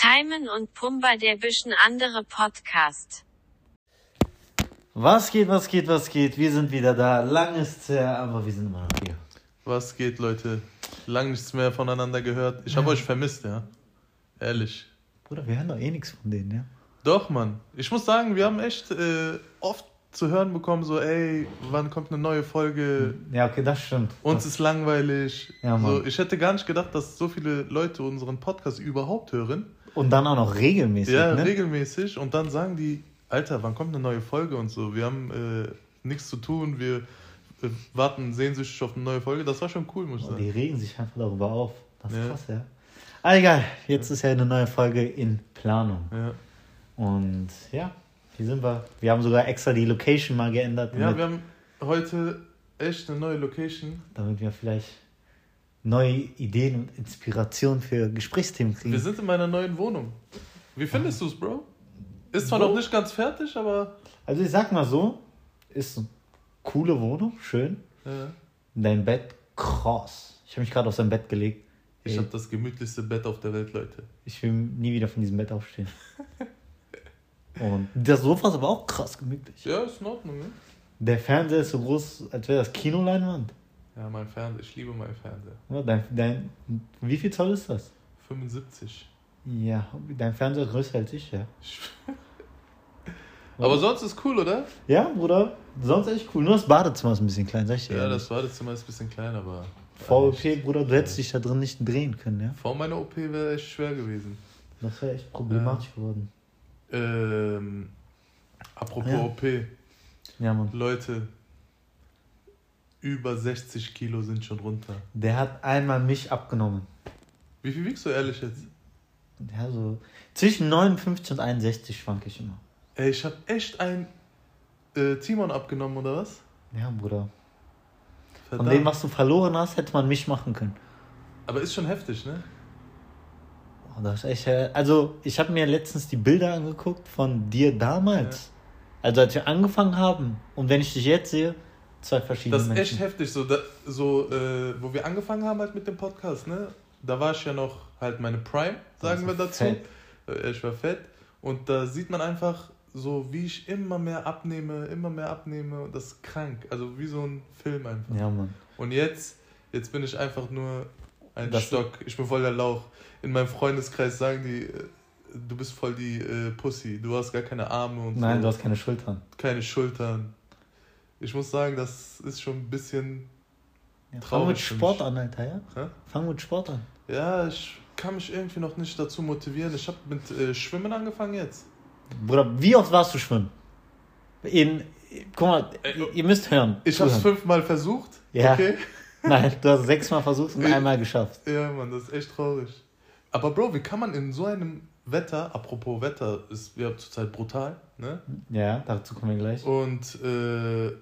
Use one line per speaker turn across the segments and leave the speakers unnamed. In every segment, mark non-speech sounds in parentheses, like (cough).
Timon und Pumba der bisschen andere Podcast.
Was geht, was geht, was geht? Wir sind wieder da. Lang ist her, aber wir sind immer noch hier.
Was geht, Leute? Lang nichts mehr voneinander gehört. Ich habe euch vermisst, ja. Ehrlich.
Bruder, wir hören doch eh nichts von denen, ja?
Doch, Mann. Ich muss sagen, wir haben echt äh, oft zu hören bekommen, so, ey, wann kommt eine neue Folge?
Ja, okay, das stimmt.
Uns ist langweilig.
Ja, Mann.
so, ich hätte gar nicht gedacht, dass so viele Leute unseren Podcast überhaupt hören.
Und dann auch noch regelmäßig,
Ja,
ne?
regelmäßig. Und dann sagen die, Alter, wann kommt eine neue Folge und so. Wir haben äh, nichts zu tun, wir äh, warten sehnsüchtig auf eine neue Folge. Das war schon cool, muss ich sagen.
die regen sich einfach darüber auf. Das ist
Ja.
krass, ja. Ah, egal. Jetzt ist ja eine neue Folge in Planung.
Ja.
Und ja, hier sind wir. Wir haben sogar extra die Location mal geändert,
ja, wir haben heute echt eine neue Location.
damit wir vielleicht neue Ideen und Inspiration für Gesprächsthemen kriegen.
Wir sind in meiner neuen Wohnung. Wie findest du es, Bro? Ist zwar
Bro?
noch nicht ganz fertig, aber.
Also ich sag mal so, ist eine coole Wohnung, schön.
Ja.
Dein Bett, krass. Ich habe mich gerade auf sein Bett gelegt.
Ich habe das gemütlichste Bett auf der Welt, Leute.
ich will nie wieder von diesem Bett aufstehen. (laughs) Und das Sofa ist aber auch krass gemütlich.
Ja, ist in Ordnung, ne?
Der Fernseher ist so groß, als wäre das Kinoleinwand.
Ja, mein Fernseher. Ich liebe meinen Fernseher.
Ja, Dein, dein, wie viel Zoll ist das?
75.
Ja, dein Fernseher ist größer als ich, ja. (laughs)
Aber sonst ist cool, oder?
Ja, Bruder, sonst echt cool. Nur das Badezimmer ist ein bisschen klein, sag ich dir.
Ja,
ehrlich.
das Badezimmer ist ein bisschen klein, aber.
VOP, Bruder, du hättest dich da drin nicht drehen können, ja.
Vor meiner OP wäre echt schwer gewesen.
Das wäre echt problematisch geworden.
Ähm, apropos
Ja.
OP.
Ja, Mann.
Leute, über 60 Kilo sind schon runter.
Der hat einmal mich abgenommen.
Wie viel wiegst du ehrlich jetzt?
Ja, so zwischen 59 und 61 schwank ich immer.
Ey, ich hab echt ein äh, Timon abgenommen, oder was?
Ja, Bruder. Von
Verdammt.
dem, was du verloren hast, hätte man mich machen können.
Aber ist schon heftig, ne?
Oh, das ist echt, äh, also, ich habe mir letztens die Bilder angeguckt von dir damals. Also, als wir angefangen haben. Und wenn ich dich jetzt sehe, zwei verschiedene
Das ist echt
Menschen.
heftig. So, da, so äh, wo wir angefangen haben halt mit dem Podcast, ne? Da war ich ja noch halt meine Prime, sagen wir dazu.
fett.
Äh, Ich war fett. Und da sieht man einfach so, wie ich immer mehr abnehme, immer mehr abnehme. Und das ist krank. Also wie so ein Film einfach.
Ja, Mann.
Und jetzt, jetzt bin ich einfach nur ein
Das-
Stock. Ich bin voll der Lauch. In meinem Freundeskreis sagen die, äh, du bist voll die äh, Pussy. Du hast gar keine Arme und
Nein,
so.
du hast keine Schultern.
keine Schultern. Ich muss sagen, das ist schon ein bisschen.
Ja, fang
Traurig
mit
für
Sport an, Alter, ja?
Hä?
Fang mit Sport an.
Ja, ich kann mich irgendwie noch nicht dazu motivieren. Ich habe mit äh, Schwimmen angefangen jetzt.
Bruder, wie oft warst du schwimmen? In, guck mal,
Äh,
ihr, müsst hören.
Ich habe es fünfmal versucht.
Ja.
Okay. (laughs)
Nein, du hast sechsmal versucht und einmal geschafft.
Ja, Mann, das ist echt traurig. Aber Bro, wie kann man in so einem Wetter, apropos Wetter, ist ja zurzeit brutal, ne?
Ja, dazu kommen wir gleich.
Und äh,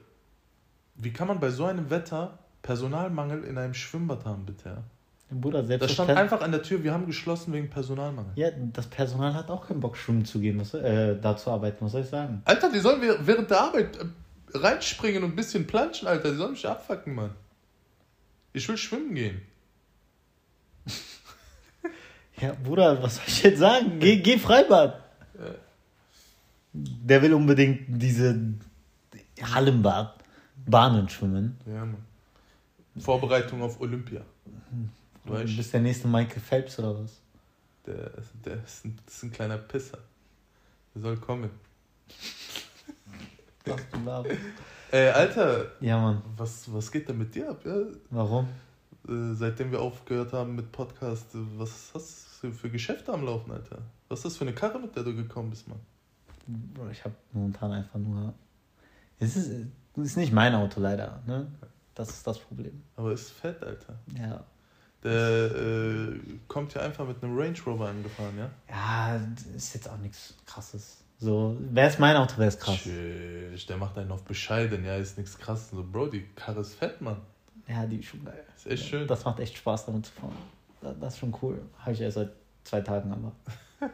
wie kann man bei so einem Wetter Personalmangel in einem Schwimmbad haben, bitte? Ja?
Bruder, selbst
stand
das, Per
einfach an der Tür, wir haben geschlossen wegen Personalmangel.
ja, das Personal hat auch keinen Bock, schwimmen zu gehen, was, äh, da zu arbeiten, was soll ich sagen?
Alter, die sollen wir- während der Arbeit äh, reinspringen und ein bisschen planschen, Alter. Die sollen mich abfacken, Mann. Ich will schwimmen gehen. (laughs)
Ja, Bruder, was soll ich jetzt sagen? Geh, geh Freibad. Der will unbedingt diese Hallenbad, Bahnen schwimmen.
Ja, Mann. Vorbereitung auf Olympia.
Du
Weißt
bist der nächste Michael Phelps oder was?
der, der ist ein, ist ein kleiner Pisser. Der soll kommen.
Was du laberst.
Ey, Alter,
Ja, Mann.
was, was geht denn mit dir ab? Ja?
Warum?
Äh, seitdem wir aufgehört haben mit Podcast, was hast du für Geschäfte am Laufen, Alter? Was ist das für eine Karre, mit der du gekommen bist, Mann?
Ich habe momentan einfach nur. Es ist, es ist nicht mein Auto leider, ne? Das ist das Problem.
Aber ist fett, Alter.
Ja.
Der äh, kommt ja einfach mit einem Range Rover angefahren, ja?
Ja, ist jetzt auch nichts krasses. So, wäre es mein Auto, wäre es krass.
Tschüss, der macht einen auf bescheiden, ja, ist nichts krasses. So, Bro, die Karre ist fett, Mann.
Ja, die ist schon geil.
Ist echt schön.
Das macht echt Spaß, damit zu fahren. Das, das ist schon cool. Habe ich erst seit zwei Tagen, aber. (laughs)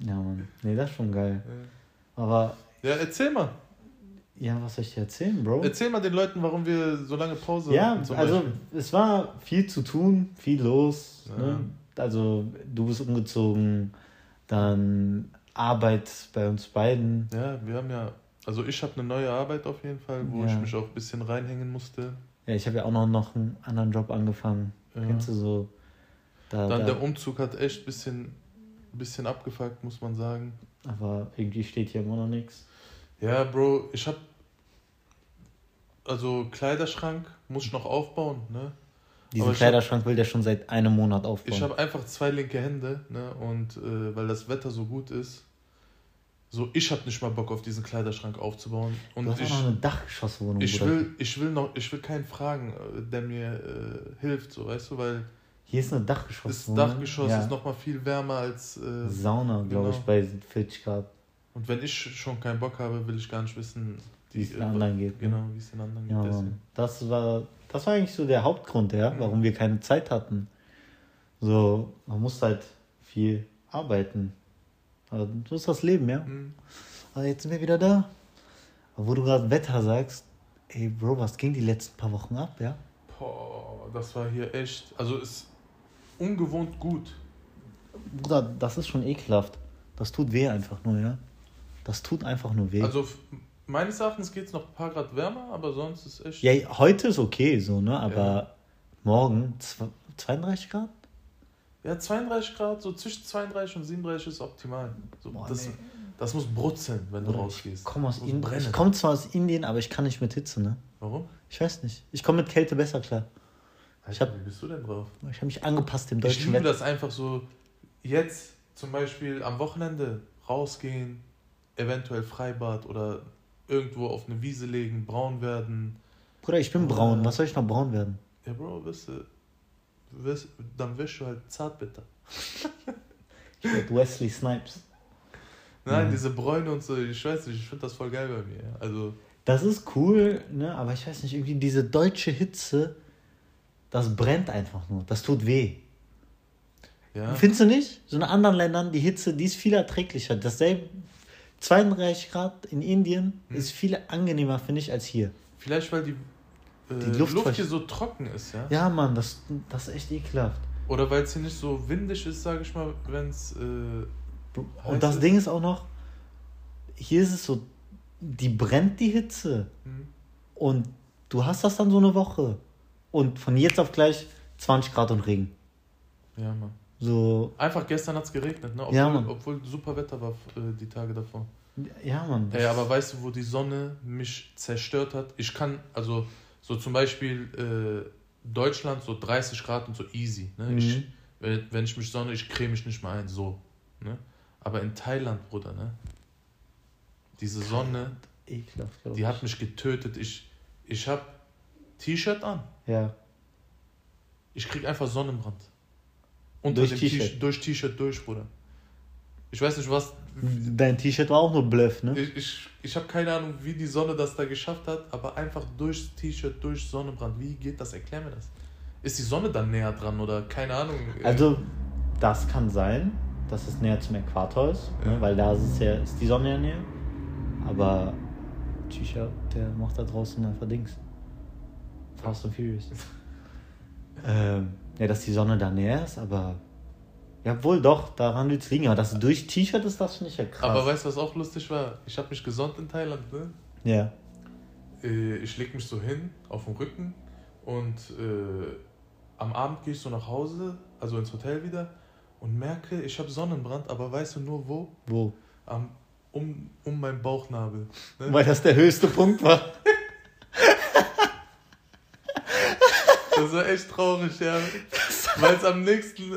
ja, Mann. Nee, das ist schon geil. Aber,
Ja, erzähl mal.
Ja, was soll ich dir erzählen, Bro?
Erzähl mal den Leuten, warum wir so lange Pause
Ja,
hatten zum
also
Beispiel.
es war viel zu tun, viel los.
Ja.
Ne? Also du bist umgezogen, Dann Arbeit bei uns beiden.
Ja, wir haben ja, also ich habe eine neue Arbeit auf jeden Fall, wo ich
Ja.
mich auch ein bisschen reinhängen musste.
Ja, ich habe ja auch noch, noch einen anderen Job angefangen.
Ja.
Kennst du so? Da,
Dann
da,
der Umzug hat echt ein bisschen, bisschen abgefuckt, muss man sagen.
aber irgendwie steht hier immer noch nichts.
Ja, Bro, ich hab. Also Kleiderschrank muss ich noch aufbauen, ne?
Diesen
Aber ich
Kleiderschrank will der schon seit einem Monat aufbauen.
Ich habe einfach zwei linke Hände, ne? Und äh, weil das Wetter so gut ist, so ich habe nicht mal Bock auf diesen Kleiderschrank aufzubauen. Und
du hast
ich,
auch noch eine Dachgeschosswohnung.
ich
Bruder.
will, ich will noch, ich will keinen fragen, äh, der mir äh, hilft, so weißt du, weil
Hier ist eine
das
Dachgeschosswohnung.
Dachgeschoss
ja.
ist noch mal viel wärmer als. Äh,
Sauna, glaube ich,
genau.
bei 40 Grad.
Und wenn ich schon keinen Bock habe, will ich gar nicht wissen,
Wie es den anderen geht, ne?
Genau, wie es den anderen
Ja,
geht. Deswegen.
Das war, das war eigentlich so der Hauptgrund, ja,
Mhm.
warum wir keine Zeit hatten. So, man muss halt viel arbeiten. Aber so ist das Leben, ja.
Mhm.
Aber jetzt sind wir wieder da. Aber wo du gerade Wetter sagst, ey Bro, was ging die letzten paar Wochen ab, ja?
Boah, das war hier echt. Also ist ungewohnt gut.
Bruder, das ist schon ekelhaft. Das tut weh einfach nur, ja. Das tut einfach nur weh.
Also meines Erachtens geht es noch ein paar Grad wärmer, aber sonst ist echt.
ja, heute ist okay so, ne? Aber
Ja.
morgen zw- 32 Grad?
Ja, 32 Grad, so zwischen 32 und 37 ist optimal. So,
Boah,
das,
nee.
das muss brutzeln, wenn du
Bruder,
rausgehst.
Ich komme. Ich komme zwar aus Indien, aber ich kann nicht mit Hitze, ne?
Warum?
Ich weiß nicht. Ich komme mit Kälte besser klar. Ich
Alter,
hab-
wie bist du denn drauf?
Ich habe mich angepasst dem
Ich
deutschen
liebe
Wetter.
das einfach so, jetzt zum Beispiel am Wochenende rausgehen, eventuell Freibad oder irgendwo auf eine Wiese legen, braun werden.
Bruder, ich bin braun. Was soll ich noch braun werden?
Ja, Bro, wirst du, wirst, dann wirst du halt zartbitter.
Ich werd Wesley Snipes.
Nein,
Mhm.
diese Bräune und so, ich weiß nicht, ich finde das voll geil bei mir. Also,
Das ist cool, ne? Aber ich weiß nicht, irgendwie diese deutsche Hitze, das brennt einfach nur. Das tut weh.
ja.
Findest du nicht? So in anderen Ländern, die Hitze, die ist viel erträglicher. Dasselbe, 32 Grad in Indien
Hm.
ist viel angenehmer, finde ich, als hier.
Vielleicht, weil die, äh,
Die Luft
Luft, hier so trocken ist, ja?
Ja, Mann, das, das ist echt ekelhaft.
Oder weil es hier nicht so windig ist, sage ich mal, wenn es. Äh,
Und das
ist?
Ding ist auch noch, hier ist es so, die brennt die Hitze.
hm,
Und du hast das dann so eine Woche. Und von jetzt auf gleich 20 Grad und Regen.
ja, Mann.
So,
Einfach gestern hat es geregnet, ne? Obwohl,
Ja, Mann.
obwohl super Wetter war äh, die Tage davor.
ja, Mann.
Ey, aber weißt du, wo die Sonne mich zerstört hat? Ich kann, also, so zum Beispiel äh, Deutschland, so 30 Grad und so easy. Ne?
Mhm.
Ich, wenn, wenn ich mich sonne, ich creme mich nicht mal ein, so. Ne? Aber in Thailand, Bruder, ne? Diese Sonne,
Ekelhaft,
die
ich.
hat mich getötet. Ich, ich hab T-Shirt an.
Ja.
Ich krieg einfach Sonnenbrand. Unter
Durch T-Shirt?
Durch T-Shirt durch, Bruder. Ich weiß nicht, was.
Dein T-Shirt war auch nur Bluff, ne?
Ich, ich, ich habe keine Ahnung, wie die Sonne das da geschafft hat, aber einfach durchs T-Shirt, durch Sonnenbrand. Wie geht das? Erklär mir das. Ist die Sonne dann näher dran oder keine Ahnung? äh,
Also, das kann sein, dass es näher zum Äquator ist,
Ja.
ne? weil da ist, ja, ist die Sonne ja näher. Aber T-Shirt, der macht da draußen einfach Dings. Fast and Furious. (laughs) ähm, ja, dass die Sonne da näher ist, aber. Ja, wohl doch, daran wird es liegen. Aber dass es durch T-Shirt ist, das finde ich ja krass.
aber weißt du, was auch lustig war? Ich habe mich gesonnt in Thailand, ne?
ja.
Äh, Ich leg mich so hin, auf dem Rücken und äh, am Abend gehe ich so nach Hause, also ins Hotel wieder und merke, ich habe Sonnenbrand, aber weißt du nur wo?
Wo?
Am, um, um meinen Bauchnabel. Ne?
Weil das der höchste Punkt war.
Das war echt traurig, ja. Weil es am nächsten äh,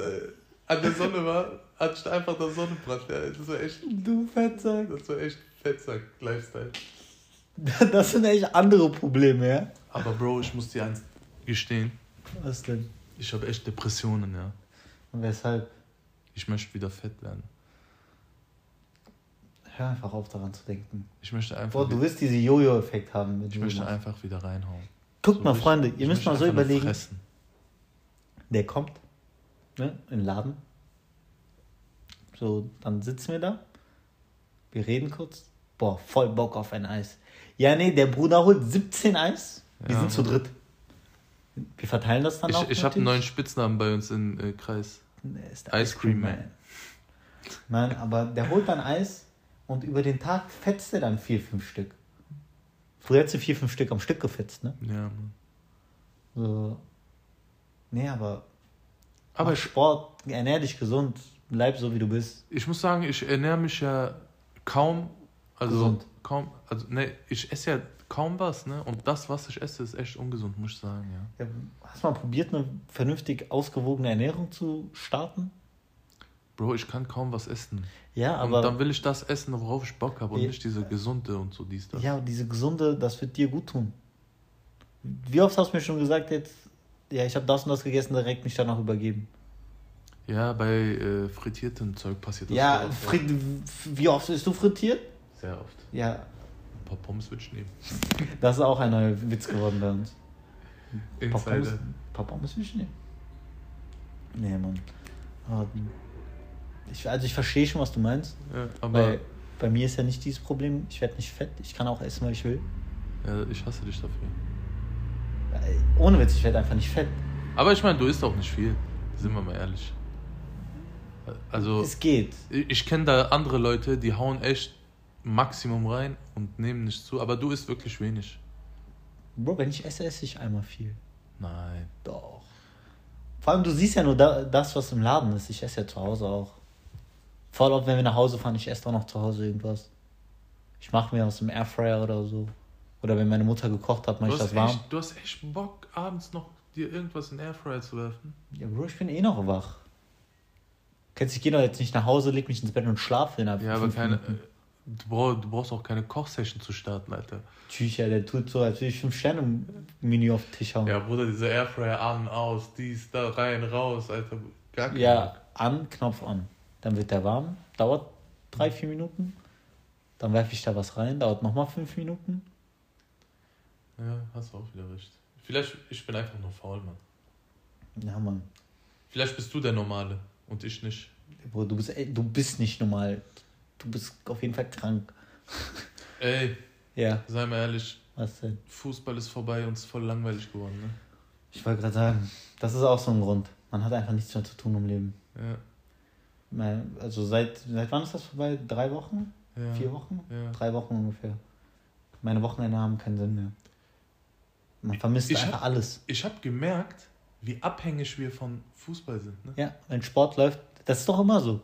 an der Sonne war, ich einfach der Sonnenbrand. Ja. Das war echt,
Du Fettsack.
das war echt Fettsack, Lifestyle. (laughs)
Das sind echt andere Probleme, ja?
Aber Bro, ich muss dir eins gestehen.
Was denn?
Ich habe echt Depressionen, ja.
Und weshalb?
Ich möchte wieder fett werden.
Hör einfach auf, daran zu denken.
Ich möchte einfach,
Boah, du wirst diesen Jojo-Effekt haben. Mit
ich möchte einfach wieder reinhauen.
Guckt
So
mal, Freunde,
ich
ihr müsst mal so überlegen.
fressen.
Der kommt, ne, in den Laden. So, dann sitzen wir da. Wir reden kurz. Boah, voll Bock auf ein Eis. Ja, nee, der Bruder holt 17 Eis. Wir
Ja,
sind zu dritt. Wir verteilen das dann auch.
Ich, ich habe einen neuen Spitznamen bei uns im äh, Kreis.
Der ist der
Ice Cream Man.
Nein, aber der holt dann Eis und über den Tag fetzt er dann vier, fünf Stück. Früher hättest du vier, fünf Stück am Stück gefetzt, ne?
Ja.
So. Nee, aber.
Aber ich-
Sport, ernähr dich gesund, bleib so wie du bist.
Ich muss sagen, ich ernähre mich ja kaum, also
Gesund.
kaum, also ne, ich esse ja kaum was, ne? Und das, was ich esse, ist echt ungesund, muss ich sagen, ja.
Ja, hast du mal probiert, eine vernünftig ausgewogene Ernährung zu starten?
Bro, ich kann kaum was essen.
Ja,
und dann
aber.
will ich das essen, worauf ich Bock habe und
Ja.
nicht diese gesunde und so dies, das.
Ja, diese gesunde, das wird dir gut tun. Wie oft hast du mir schon gesagt, jetzt, ja, ich habe das und das gegessen, direkt mich danach übergeben?
Ja, bei äh, frittiertem Zeug passiert das
Ja,
oft.
wie oft bist du frittiert?
Sehr oft.
Ja,
Ein paar Pommes würde ich nehmen. (laughs)
das ist auch ein neuer Witz geworden bei uns. Ein paar Pommes, ein paar Pommes will ich nehmen. Nee, Mann. Aber Ich, also ich verstehe schon, was du meinst.
Ja, aber
Weil bei mir ist ja nicht dieses Problem, ich werde nicht fett, ich kann auch essen, was ich will.
ja, ich hasse dich dafür.
Äh, Ohne Witz, ich werde einfach nicht fett.
Aber ich meine, du isst auch nicht viel. Sind wir mal ehrlich. Also,
Es geht.
ich, ich kenne da andere Leute, die hauen echt Maximum rein und nehmen nicht zu. Aber du isst wirklich wenig.
Bro, wenn ich esse, esse ich einmal viel.
Nein.
Doch. Vor allem, du siehst ja nur da, das, was im Laden ist. Ich esse ja zu Hause auch. Voll oft, wenn wir nach Hause fahren, ich esse auch noch zu Hause irgendwas. Ich mache mir aus dem Airfryer oder so. Oder wenn meine Mutter gekocht hat, mache ich das warm.
echt, du hast echt Bock, abends noch dir irgendwas in den Airfryer zu werfen.
Ja, Bro, ich bin eh noch wach. Kennst du, ich gehe doch jetzt nicht nach Hause, leg mich ins Bett und schlafe innerhalb
Ja, aber keine. Äh, Du brauchst, du brauchst auch keine Kochsession zu starten, Alter.
Tschüss, ja, der tut so, als würde ich fünf Sterne im Menü auf den Tisch hauen.
Ja, Bruder, diese Airfryer an, aus, dies, da, rein, raus, Alter. Gar kein
Ja, an, Knopf an. Dann wird der warm, dauert drei, vier Minuten. Dann werfe ich da was rein, dauert nochmal fünf Minuten.
Ja, hast du auch wieder recht. Vielleicht, ich bin einfach nur faul, Mann.
Ja, Mann.
Vielleicht bist du der Normale und ich nicht.
Bro, du bist, ey, du bist nicht normal. Du bist auf jeden Fall krank. (laughs)
Ey,
Ja,
sei mal ehrlich,
was denn?
Fußball ist vorbei und es ist voll langweilig geworden, ne?
Ich wollte gerade sagen, das ist auch so ein Grund. Man hat einfach nichts mehr zu tun im Leben.
Ja,
Also seit, seit wann ist das vorbei? Drei Wochen?
ja.
Vier Wochen?
Ja.
Drei Wochen ungefähr. Meine Wochenende haben keinen Sinn mehr. Man vermisst
Ich
einfach
hab-
alles.
Ich habe gemerkt, wie abhängig wir von Fußball sind, ne?
Ja, wenn Sport läuft, das ist doch immer so.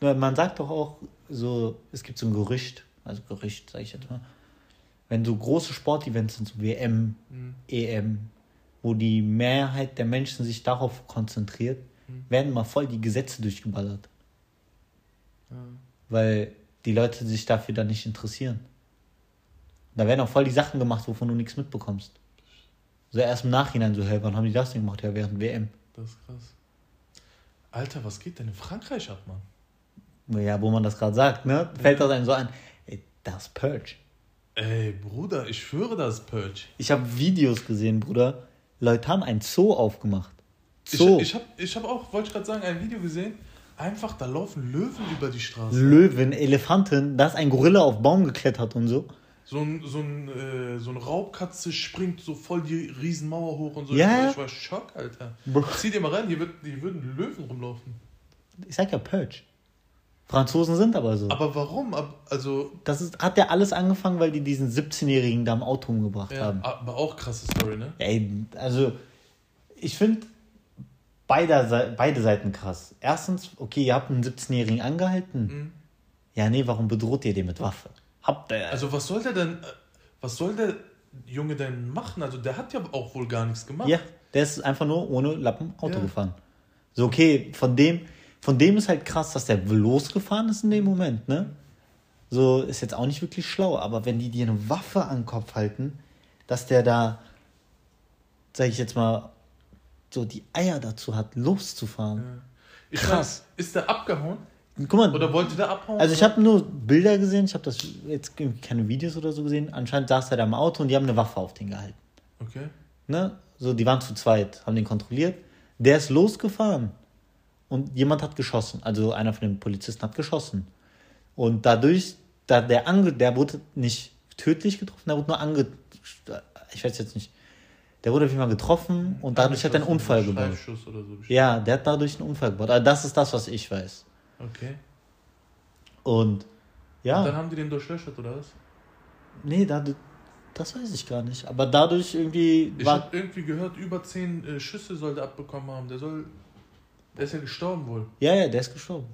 Man sagt doch auch so, es gibt so ein Gerücht, also Gerücht, sage ich jetzt mal. Wenn so große Sportevents sind, so WM,
Mhm.
EM, wo die Mehrheit der Menschen sich darauf konzentriert,
Mhm.
werden mal voll die Gesetze durchgeballert. Weil die Leute sich dafür dann nicht interessieren. Da werden auch voll die Sachen gemacht, wovon du nichts mitbekommst. So erst im Nachhinein so, hey, wann haben die das denn gemacht? Ja, während WM.
Das ist krass. Alter, was geht denn in Frankreich ab, Mann?
Ja, wo man das gerade sagt, ne? Fällt das einem so an, ey, das ist Purge.
Ey, Bruder, ich schwöre, das ist Purge.
Ich habe Videos gesehen, Bruder. Leute haben ein Zoo aufgemacht.
Ich,
Zoo.
ich habe ich hab auch, wollte ich gerade sagen, ein Video gesehen. Einfach, da laufen Löwen über die Straße.
Löwen, Elefanten, da ist ein Gorilla auf Baum geklettert und so.
So ein, so ein, äh, so ein Raubkatze springt so voll die Riesenmauer hoch und so.
Ja,
Ich, war, Schock, Alter.
Bro.
Zieh dir mal rein, hier, wird, hier würden Löwen rumlaufen.
Ich sag ja Purge. Franzosen sind aber so.
Aber warum? Also,
Das ist, hat ja alles angefangen, weil die diesen 17-Jährigen da im Auto umgebracht
ja,
haben.
aber auch krasse Story, ne?
Ey, also, ich finde beide, Sei- beide Seiten krass. Erstens, okay, ihr habt einen 17-Jährigen angehalten.
Mhm.
Ja, nee, warum bedroht ihr den mit Waffe? Habt ihr.
Also, was soll der denn, äh, was soll der Junge denn machen? Also, der hat ja auch wohl gar nichts gemacht.
ja, der ist einfach nur ohne Lappen Auto
Ja.
gefahren. So, okay, von dem, von dem ist halt krass, dass der losgefahren ist in dem Moment, ne? So, ist jetzt auch nicht wirklich schlau, aber wenn die dir eine Waffe an den Kopf halten, dass der da, sag ich jetzt mal, so die Eier dazu hat, loszufahren.
Ich
Krass.
Mein, ist der abgehauen?
Guck mal,
Oder wollte der abhauen?
also ich habe nur Bilder gesehen, ich habe das jetzt keine Videos oder so gesehen. Anscheinend saß er da im Auto und die haben eine Waffe auf den gehalten.
Okay.
Ne? So, die waren zu zweit, haben den kontrolliert. Der ist losgefahren und jemand hat geschossen. Also einer von den Polizisten hat geschossen. Und dadurch, da der ange, der wurde nicht tödlich getroffen, der wurde nur ange, ich weiß jetzt nicht. Der wurde auf jeden Fall getroffen und dadurch hat er einen Unfall gebaut.
Streifschuss oder so.
Ja, der hat dadurch einen Unfall gebaut. Also das ist das, was ich weiß.
Okay.
Und ja.
Und dann haben die den durchlöchert, oder was?
Nee, da, das weiß ich gar nicht. Aber dadurch irgendwie
Ich habe irgendwie gehört, über 10 äh, Schüsse soll der abbekommen haben. Der soll. Der ist ja gestorben wohl.
Ja, ja, der ist gestorben.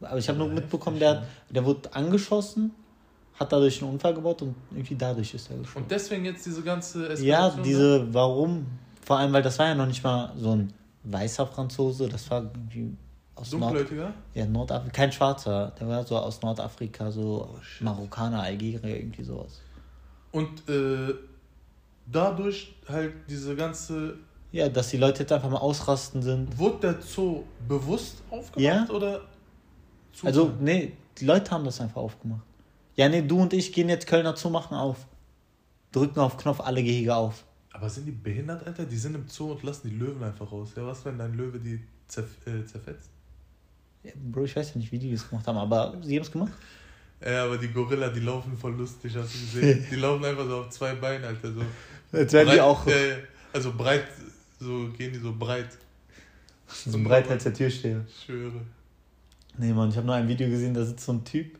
Aber ich habe nur mitbekommen, der, der wurde angeschossen, hat dadurch einen Unfall gebaut und irgendwie dadurch ist er gestorben.
Und deswegen jetzt diese ganze
Ja,
Eskalation
diese, warum? Vor allem, weil das war ja noch nicht mal so ein weißer Franzose, das war irgendwie aus Nord
Dunkelhäutiger?
ja, Nordafrika, kein Schwarzer, der war so aus Nordafrika, so
Oh.
Marokkaner, Algerier, irgendwie sowas.
Und äh, dadurch halt diese ganze.
Ja, dass die Leute jetzt einfach mal ausrasten sind.
Wurde der Zoo bewusst aufgemacht
Ja.
oder? Zufall?
Also, nee, die Leute haben das einfach aufgemacht. Ja, nee, du und ich gehen jetzt Kölner Zoo machen auf. Drücken auf Knopf alle Gehege auf.
Aber sind die behindert, Alter? Die sind im Zoo und lassen die Löwen einfach raus. Ja, was, wenn dein Löwe die zerf äh, zerfetzt?
Ja, Bro, ich weiß ja nicht, wie die das gemacht haben, aber sie haben es gemacht.
Ja, aber die Gorilla, die laufen voll lustig, hast du gesehen? (laughs) Die laufen einfach so auf zwei Beinen, Alter. So
Jetzt werden die
breit,
auch
äh, also breit, so gehen die so breit.
so breit als der Türsteher.
Ich schwöre.
Nee, Mann, ich habe nur ein Video gesehen, da sitzt so ein Typ.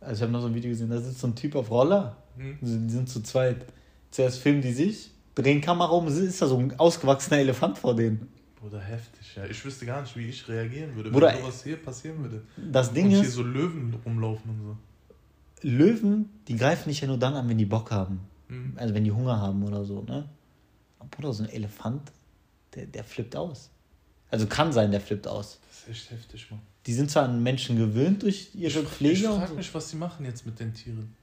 Also ich habe noch so ein Video gesehen, da sitzt so ein Typ auf Roller.
Hm?
Die sind zu zweit. Zuerst filmen die sich, drehen Kamera um, ist da so ein ausgewachsener Elefant vor denen.
Bruder, heftig, ja. Ich wüsste gar nicht, wie ich reagieren würde,
Bruder,
wenn sowas hier passieren würde.
Das Ding
und hier
ist,
so Löwen rumlaufen und so.
Löwen, die greifen nicht ja nur dann an, wenn die Bock haben.
Hm?
Also wenn die Hunger haben oder so, ne? Aber Bruder, so ein Elefant, der, der flippt aus. Also kann sein, der flippt aus.
Das ist echt heftig, Mann.
Die sind zwar an Menschen gewöhnt durch ihre
ich
Pflege
ich frage mich, was die machen jetzt mit den Tieren.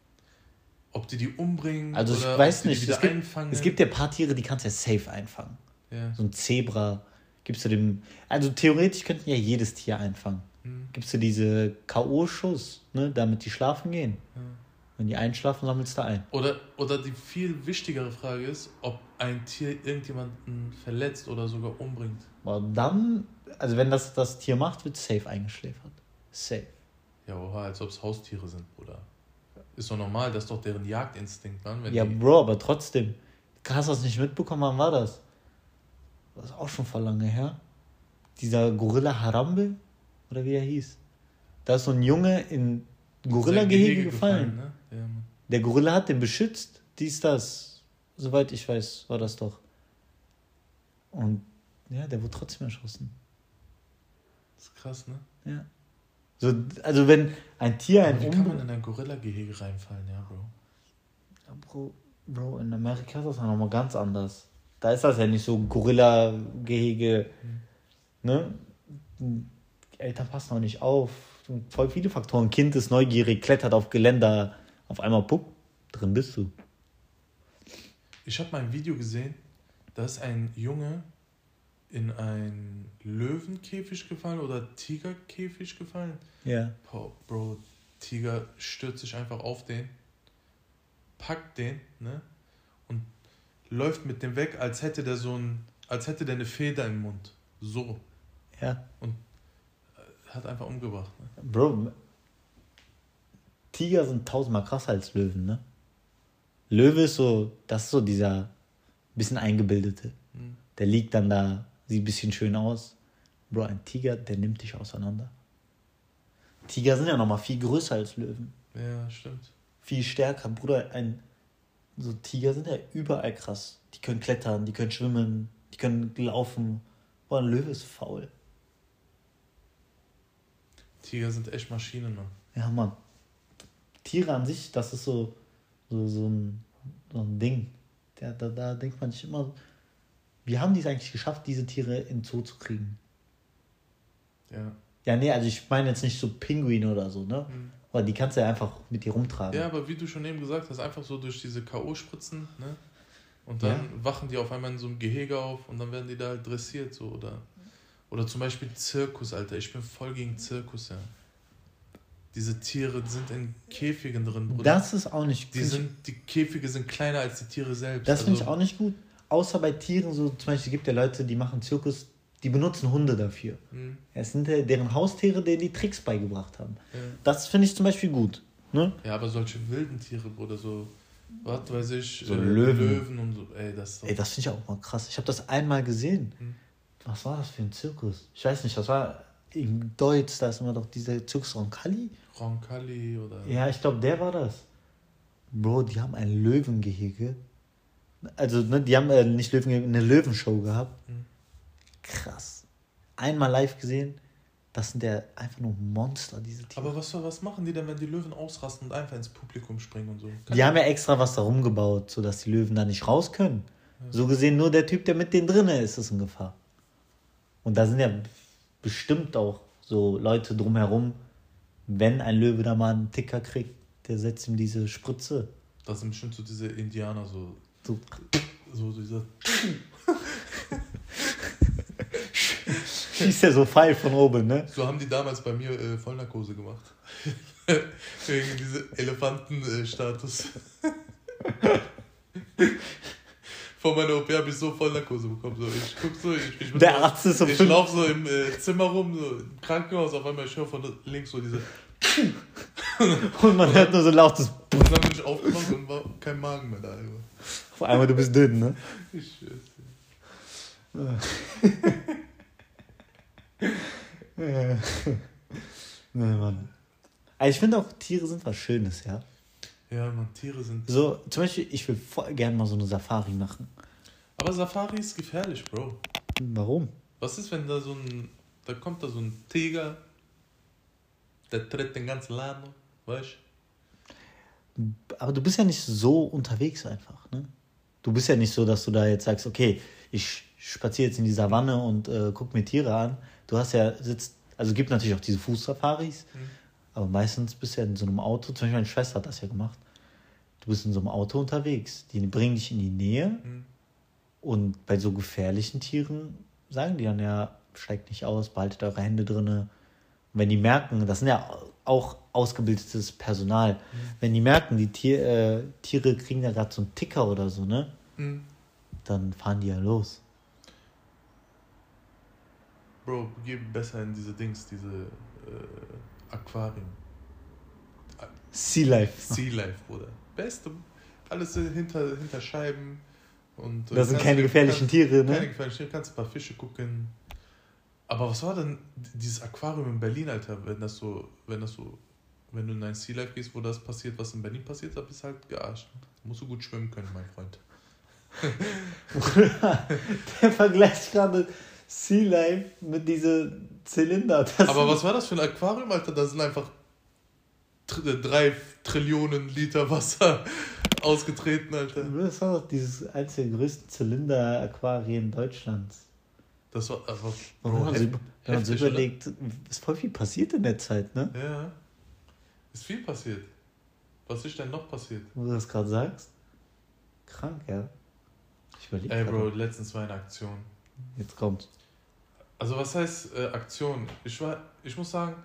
Ob die die umbringen
Also ich
oder
weiß
ob die
nicht.
die wieder
Es gibt,
einfangen.
es gibt ja ein paar Tiere, die kannst du ja safe einfangen.
ja.
So ein Zebra. Gibst du dem. Also theoretisch könnten ja jedes Tier einfangen.
Hm,
Gibst du diese K.O.-Schuss, ne, damit die schlafen gehen.
ja.
Wenn die einschlafen, sammelst du ein.
Oder, oder die viel wichtigere Frage ist, ob ein Tier irgendjemanden verletzt oder sogar umbringt.
Aber dann, also wenn das das Tier macht, wird safe eingeschläfert. Safe.
Ja, oha, als ob es Haustiere sind, Bruder. Ist doch normal, das ist doch deren Jagdinstinkt, Mann.
Ja, Bro, aber trotzdem. Hast du das nicht mitbekommen? Wann war das? Das ist auch schon vor lange her. Dieser Gorilla Harambe, oder wie er hieß. Da ist so ein Junge in Gorilla-Gehege
Gehege
gefallen.
ne?
Der Gorilla hat den beschützt. Dies, das. Soweit ich weiß, war das doch. Und ja, der wurde trotzdem erschossen.
Das ist krass, ne?
Ja. So, also wenn ein Tier ein
wie kann man in ein Gorilla-Gehege reinfallen, ja, Bro?
Ja, Bro, Bro, in Amerika ist das ja nochmal ganz anders. Da ist das ja nicht so Gorilla-Gehege. Ne? Die Eltern passen auch nicht auf. Voll viele Faktoren. Kind ist neugierig, klettert auf Geländer. Auf einmal, puck, drin bist du.
Ich habe mal ein Video gesehen, da ist ein Junge in einen Löwenkäfig gefallen oder Tigerkäfig gefallen.
Ja.
Boah, Bro, Tiger stürzt sich einfach auf den, packt den, ne? Und läuft mit dem weg, als hätte der so ein, als hätte der eine Feder im Mund. So.
Ja.
Hat einfach umgebracht. Ne?
Bro, Tiger sind tausendmal krasser als Löwen, ne? Löwe ist so, das ist so dieser bisschen eingebildete.
Hm.
Der liegt dann da, sieht ein bisschen schön aus. Bro, ein Tiger, der nimmt dich auseinander. Tiger sind ja nochmal viel größer als Löwen.
Ja, stimmt.
Viel stärker. Bruder, ein, so Tiger sind ja überall krass. Die können klettern, die können schwimmen, die können laufen. Boah, ein Löwe ist faul.
Tiger sind echt Maschinen, Mann.
Ja, Mann. Tiere an sich, das ist so, so, so, ein, so ein Ding. Der, da, da denkt man sich immer, wie haben die es eigentlich geschafft, diese Tiere in den Zoo zu kriegen?
Ja.
Ja, nee, also ich meine jetzt nicht so Pinguine oder so, ne?
Mhm.
Aber die kannst du ja einfach mit dir rumtragen.
Ja, aber wie du schon eben gesagt hast, einfach so durch diese K.O.-Spritzen, ne? Und dann
Ja.
wachen die auf einmal in so einem Gehege auf und dann werden die da halt dressiert, so, oder. Oder zum Beispiel Zirkus, Alter. Ich bin voll gegen Zirkus, ja. Diese Tiere sind in Käfigen drin, Bruder.
das ist auch nicht
die,
find
sind, die Käfige sind kleiner als die Tiere selbst.
Das finde ich
Also,
auch nicht gut. Außer bei Tieren, so zum Beispiel gibt ja Leute, die machen Zirkus, die benutzen Hunde dafür.
hm,
Es sind deren Haustiere, denen die Tricks beigebracht haben.
ja.
Das finde ich zum Beispiel gut. Ne?
ja, aber solche wilden Tiere, Bruder, so, was weiß ich,
So
äh,
Löwen.
Löwen und so, ey, das
Ey, das finde ich auch mal krass. Ich habe das einmal gesehen.
Hm.
Was war das für ein Zirkus? Ich weiß nicht, das war im Deutsch, da ist immer doch dieser Zirkus Roncalli.
Roncalli oder.
Ja, ich glaube, der war das. Bro, die haben ein Löwengehege. Also, ne, die haben äh, nicht Löwengehege, eine Löwenshow gehabt.
Mhm.
Krass. Einmal live gesehen, das sind ja einfach nur Monster, diese Tiere.
Aber was, was machen die denn, wenn die Löwen ausrasten und einfach ins Publikum springen und so?
Die haben ja extra was da rumgebaut, sodass die Löwen da nicht raus können. So gesehen, nur der Typ, der mit denen drinne ist, ist in Gefahr. Und da sind ja bestimmt auch so Leute drumherum, wenn ein Löwe da mal einen Ticker kriegt, der setzt ihm diese Spritze.
Das sind bestimmt so diese Indianer, so.
So,
So, dieser.
schießt er so Pfeil von oben, ne?
So haben die damals bei mir äh, Vollnarkose gemacht. (laughs) Wegen diesem Elefantenstatus. (laughs) Von meiner OP habe ich so Vollnarkose bekommen. So, ich guck so, ich, ich, bin
Der
so,
Arzt ist um
ich laufe so im äh, Zimmer rum, so im Krankenhaus, auf einmal ich höre von links so diese. (laughs)
Und man hört nur so lautes
Und dann bin ich aufgewacht und war kein Magen mehr da. Alter.
Auf einmal, du bist dünn, ne?
Ich, äh, (laughs)
Ja. (laughs) nee, Mann. Also ich finde auch, Tiere sind was Schönes, ja.
Ja, man, Tiere sind.
So, zum Beispiel, ich will voll gerne mal so eine Safari machen.
Aber Safari ist gefährlich, Bro.
Warum?
Was ist, wenn da so ein. Da kommt da so ein Tiger, der tritt den ganzen Laden, weißt
Aber du bist ja nicht so unterwegs einfach, ne? Du bist ja nicht so, dass du da jetzt sagst, okay, ich spaziere jetzt in die Savanne und äh, guck mir Tiere an. Du hast ja, sitzt, also es gibt natürlich auch diese Fußsafaris,
Mhm.
Aber meistens bist du ja in so einem Auto, zum Beispiel meine Schwester hat das ja gemacht. Du bist in so einem Auto unterwegs. Die bringen dich in die Nähe
Mhm.
und bei so gefährlichen Tieren sagen die dann ja, steigt nicht aus, behaltet eure Hände drinne. Und wenn die merken, das sind ja auch ausgebildetes Personal, wenn die merken, die Tier, äh, Tiere kriegen ja gerade so einen Ticker oder so, ne?
Mhm.
Dann fahren die ja los.
Bro, geh besser in diese Dings, diese äh, Aquarien.
Sea Life.
Sea Life, Bruder. Beste. Alles hinter, hinter Scheiben. Und,
Das sind keine gefährlichen
kannst-
Tiere, ne?
Keine gefährlichen Tiere, kannst ein paar Fische gucken. Aber was war denn dieses Aquarium in Berlin, Alter? Wenn das so, wenn das so, wenn du in ein Sea Life gehst, wo das passiert, was in Berlin passiert, da bist du halt gearscht. Da musst du gut schwimmen können, mein Freund. (laughs)
Der vergleicht gerade Sea Life mit diese Zylinder.
Aber was war das für ein Aquarium, Alter? Da sind einfach tr- drei Trillionen Liter Wasser (laughs) ausgetreten, Alter.
Das war doch dieses eines der größten Zylinder-Aquarien Deutschlands.
Das war.
Und wenn man
hef-
wenn man so
oder?
überlegt, ist voll viel passiert in der Zeit, ne?
Ja. Ist viel passiert. Was ist denn noch passiert?
Wo du das gerade sagst. Krank, ja. Ich überlege
Ey. Bro, letztens war eine Aktion.
Jetzt kommt's.
Also, was heißt äh, Aktion? Ich, war, ich muss sagen,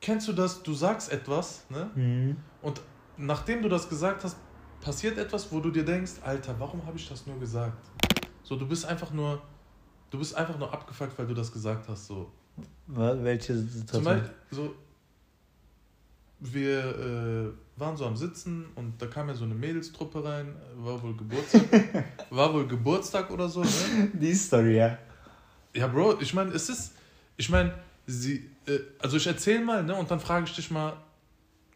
kennst du das? Du sagst etwas, ne?
Mhm.
Und nachdem du das gesagt hast, passiert etwas, wo du dir denkst, Alter, warum habe ich das nur gesagt? So, du bist einfach nur, du bist einfach nur abgefuckt, weil du das gesagt hast. So,
Welche
Zum
Situation?
Beispiel, so, wir äh, waren so am Sitzen und da kam ja so eine Mädelstruppe rein, war wohl Geburtstag, (laughs) war wohl Geburtstag oder so, ne?
Die Story, ja.
Ja, Bro, ich meine, es ist, ich meine, sie, äh, also ich erzähl mal, ne, und dann frage ich dich mal,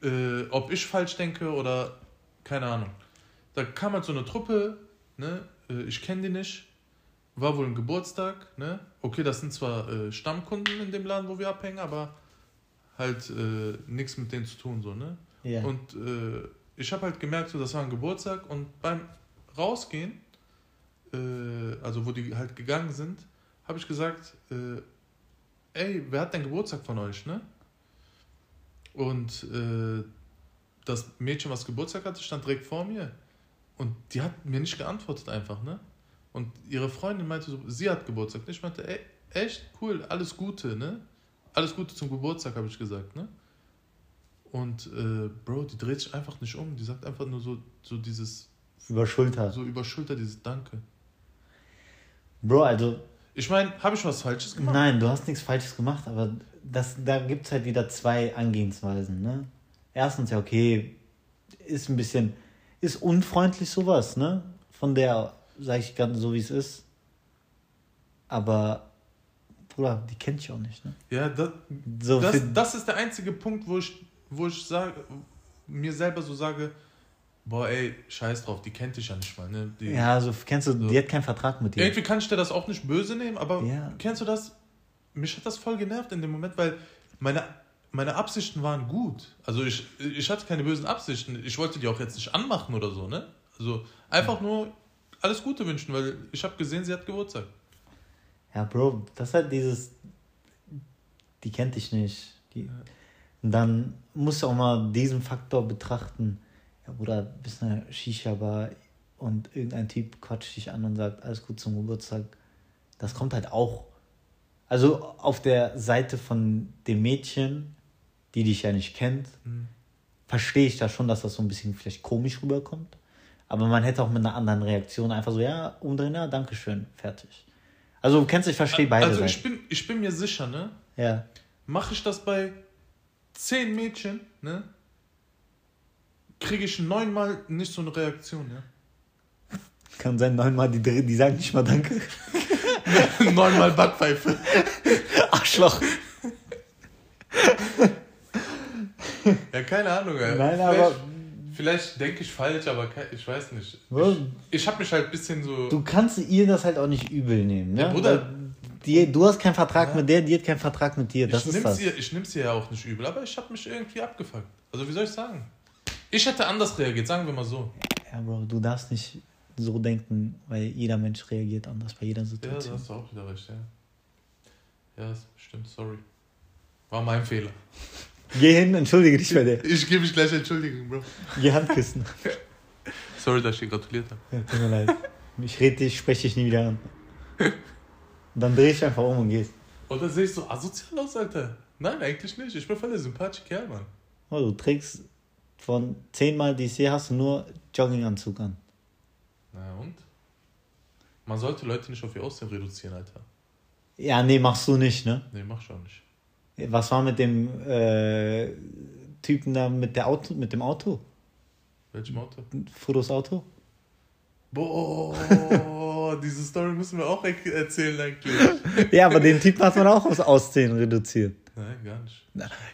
äh, ob ich falsch denke oder keine Ahnung. Da kam halt so eine Truppe, ne, äh, ich kenne die nicht, war wohl ein Geburtstag, ne, okay, das sind zwar äh, Stammkunden in dem Laden, wo wir abhängen, aber halt äh, nichts mit denen zu tun, so, ne.
ja.
Und äh, ich habe halt gemerkt, so, das war ein Geburtstag und beim Rausgehen, äh, also wo die halt gegangen sind, habe ich gesagt, äh, ey, wer hat denn Geburtstag von euch, ne? Und äh, das Mädchen, was Geburtstag hatte, stand direkt vor mir. Und die hat mir nicht geantwortet einfach, ne? Und ihre Freundin meinte so, sie hat Geburtstag. Ich meinte, ey, echt cool, alles Gute, ne? Alles Gute zum Geburtstag, habe ich gesagt, ne? Und äh, Bro, die dreht sich einfach nicht um. Die sagt einfach nur so, so dieses,
Über Schulter.
so über Schulter dieses Danke.
Bro, also,
Ich meine, habe ich was Falsches gemacht?
nein, du hast nichts Falsches gemacht, aber das, da gibt es halt wieder zwei Angehensweisen, ne? Erstens, ja, okay, ist ein bisschen, ist unfreundlich sowas, ne? Von der, sag ich ganz so, wie es ist. Aber, Bruder, die kennt ich auch nicht, ne?
Ja, das,
So
das, das ist der einzige Punkt, wo ich, wo ich sage, mir selber so sage, boah, ey, scheiß drauf, die kennt dich ja nicht mal. Ne? Die,
Ja, so kennst du, die hat keinen Vertrag mit dir.
Irgendwie kann ich dir das auch nicht böse nehmen, aber
Ja.
kennst du das? Mich hat das voll genervt in dem Moment, weil meine, meine Absichten waren gut. Also ich, ich hatte keine bösen Absichten. Ich wollte die auch jetzt nicht anmachen oder so, ne? Also einfach nur alles Gute wünschen, weil ich habe gesehen, sie hat Geburtstag.
Ja, Bro, das ist halt dieses, die kennt dich nicht. Die, und dann musst du auch mal diesen Faktor betrachten. Ja, Bruder, bist eine Shisha-Bar und irgendein Typ quatscht dich an und sagt, alles gut zum Geburtstag. Das kommt halt auch. Also auf der Seite von dem Mädchen, die dich ja nicht kennt, verstehe ich da schon, dass das so ein bisschen vielleicht komisch rüberkommt. Aber man hätte auch mit einer anderen Reaktion einfach so, ja, umdrehen, ja, danke schön, fertig. Also, du kennst, ich verstehe beide
Also ich bin, ich bin mir sicher, ne?
ja.
Mache ich das bei zehn Mädchen, ne? Kriege ich neunmal nicht so eine Reaktion, ja?
Kann sein, neunmal, die, die sagen nicht mal Danke. (laughs)
neunmal Backpfeife.
Arschloch.
Ja, keine Ahnung, ey.
Nein,
vielleicht,
aber-
Vielleicht denke ich falsch, aber ich weiß nicht.
Was?
Ich, ich habe mich halt ein bisschen so.
Du kannst ihr das halt auch nicht übel nehmen, ne?
Ja, Bruder.
Weil Die, du hast keinen Vertrag mit der, die hat keinen Vertrag mit dir. Das
ich
ist
nimm's
das.
ihr, ich nimm's ihr ja auch nicht übel, aber ich habe mich irgendwie abgefuckt. Also, wie soll ich sagen? Ich hätte anders reagiert, sagen wir mal so.
Ja, Bro, du darfst nicht so denken, weil jeder Mensch reagiert anders bei jeder
Ja,
Situation.
hast du auch wieder recht, ja. Ja, das stimmt, sorry. War mein Fehler.
Geh hin, entschuldige dich bei der.
Ich gebe mich gleich Entschuldigung, Bro.
Geh Handküssen. (laughs)
Sorry, dass ich dir gratuliert habe.
Ja, tut mir leid. Ich rede dich, spreche dich nie wieder an. Dann dreh ich einfach um und gehst.
Oder sehe ich so asozial aus, Alter? Nein, eigentlich nicht. Ich bin voll der sympathische Kerl, Mann.
Oh, du trägst von zehnmal, die ich sehe, hast du nur Jogginganzug an.
Na und? Man sollte Leute nicht auf ihr Aussehen reduzieren, Alter.
Ja, nee, machst du nicht, ne?
Nee, mach ich auch nicht.
Was war mit dem äh, Typen da mit, der Auto, mit dem Auto?
Welchem Auto?
Fotos Auto?
Boah, diese Story müssen wir auch erzählen eigentlich. (laughs)
Ja, aber den Typen hat man auch aufs Aussehen reduziert.
Nein, gar nicht.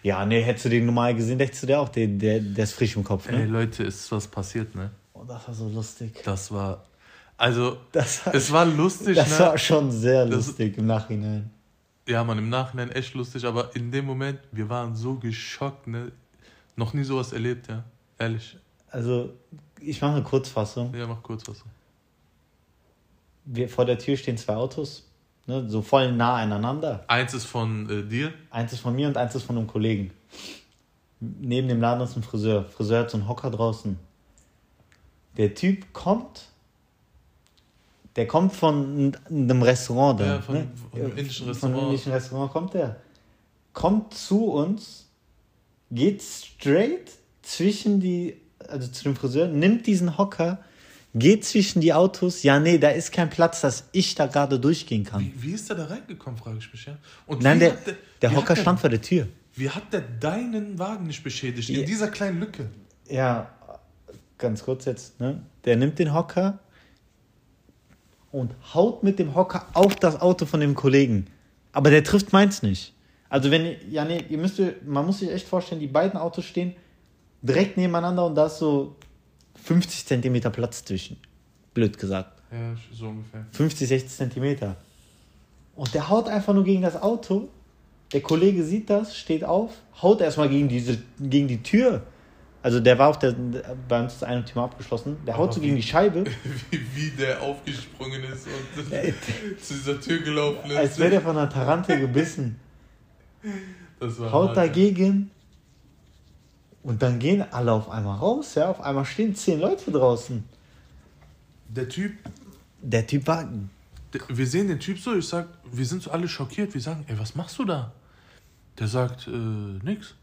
Ja, nee, hättest du den normal gesehen, dachtest du dir auch, der, der, der ist frisch im Kopf,
Ey,
ne?
Leute, ist was passiert, ne?
Oh, das war so lustig.
Das war. Also,
Das war,
es war lustig,
das
ne?
war schon sehr
Das-
lustig im Nachhinein.
Ja, man, im Nachhinein echt lustig, aber in dem Moment, wir waren so geschockt, ne? Noch nie sowas erlebt, ja. Ehrlich.
Also, ich mache eine Kurzfassung.
Ja, mach kurz was.
Wir, vor der Tür stehen zwei Autos, ne, so voll nah aneinander.
Eins ist von äh, dir.
Eins ist von mir und eins ist von einem Kollegen. Neben dem Laden ist ein Friseur. Friseur hat so einen Hocker draußen. Der Typ kommt. Der kommt von einem Restaurant da.
Ja, von-
ne?
von einem indischen
Von
Restaurant.
einem indischen Restaurant kommt der. Kommt zu uns, geht straight zwischen die, also zu dem Friseur, nimmt diesen Hocker, geht zwischen die Autos. Ja, nee, da ist kein Platz, dass ich da gerade durchgehen kann.
Wie, wie ist der da reingekommen, frage ich mich, ja? Und
Nein, der, der
wie
Hocker
der,
stand vor der Tür.
Wie hat der deinen Wagen nicht beschädigt?
Ja.
In dieser kleinen Lücke.
Ja, ganz kurz jetzt, ne? Der nimmt den Hocker und haut mit dem Hocker auf das Auto von dem Kollegen. Aber der trifft meins nicht. Also wenn, ja nee, ihr müsst, man muss sich echt vorstellen, die beiden Autos stehen direkt nebeneinander und da ist so 50 Zentimeter Platz zwischen. Blöd gesagt.
Ja, so ungefähr.
50, 60 Zentimeter. Und der haut einfach nur gegen das Auto. Der Kollege sieht das, steht auf, haut erstmal gegen, diese, gegen die Tür. Also der war auf der, bei uns ist eine Tür abgeschlossen. Der haut so gegen die Scheibe, (laughs)
Wie, wie der aufgesprungen ist und
Ey, (laughs)
zu dieser Tür gelaufen ist.
als wäre der von einer Tarantel gebissen. Haut
hart,
dagegen. Und dann gehen alle auf einmal raus, ja. Auf einmal stehen zehn Leute draußen.
Der Typ,
Der Typ war.
der, wir sehen den Typ so, ich sag, wir sind so alle schockiert. Wir sagen, ey, was machst du da? Der sagt, äh, nix.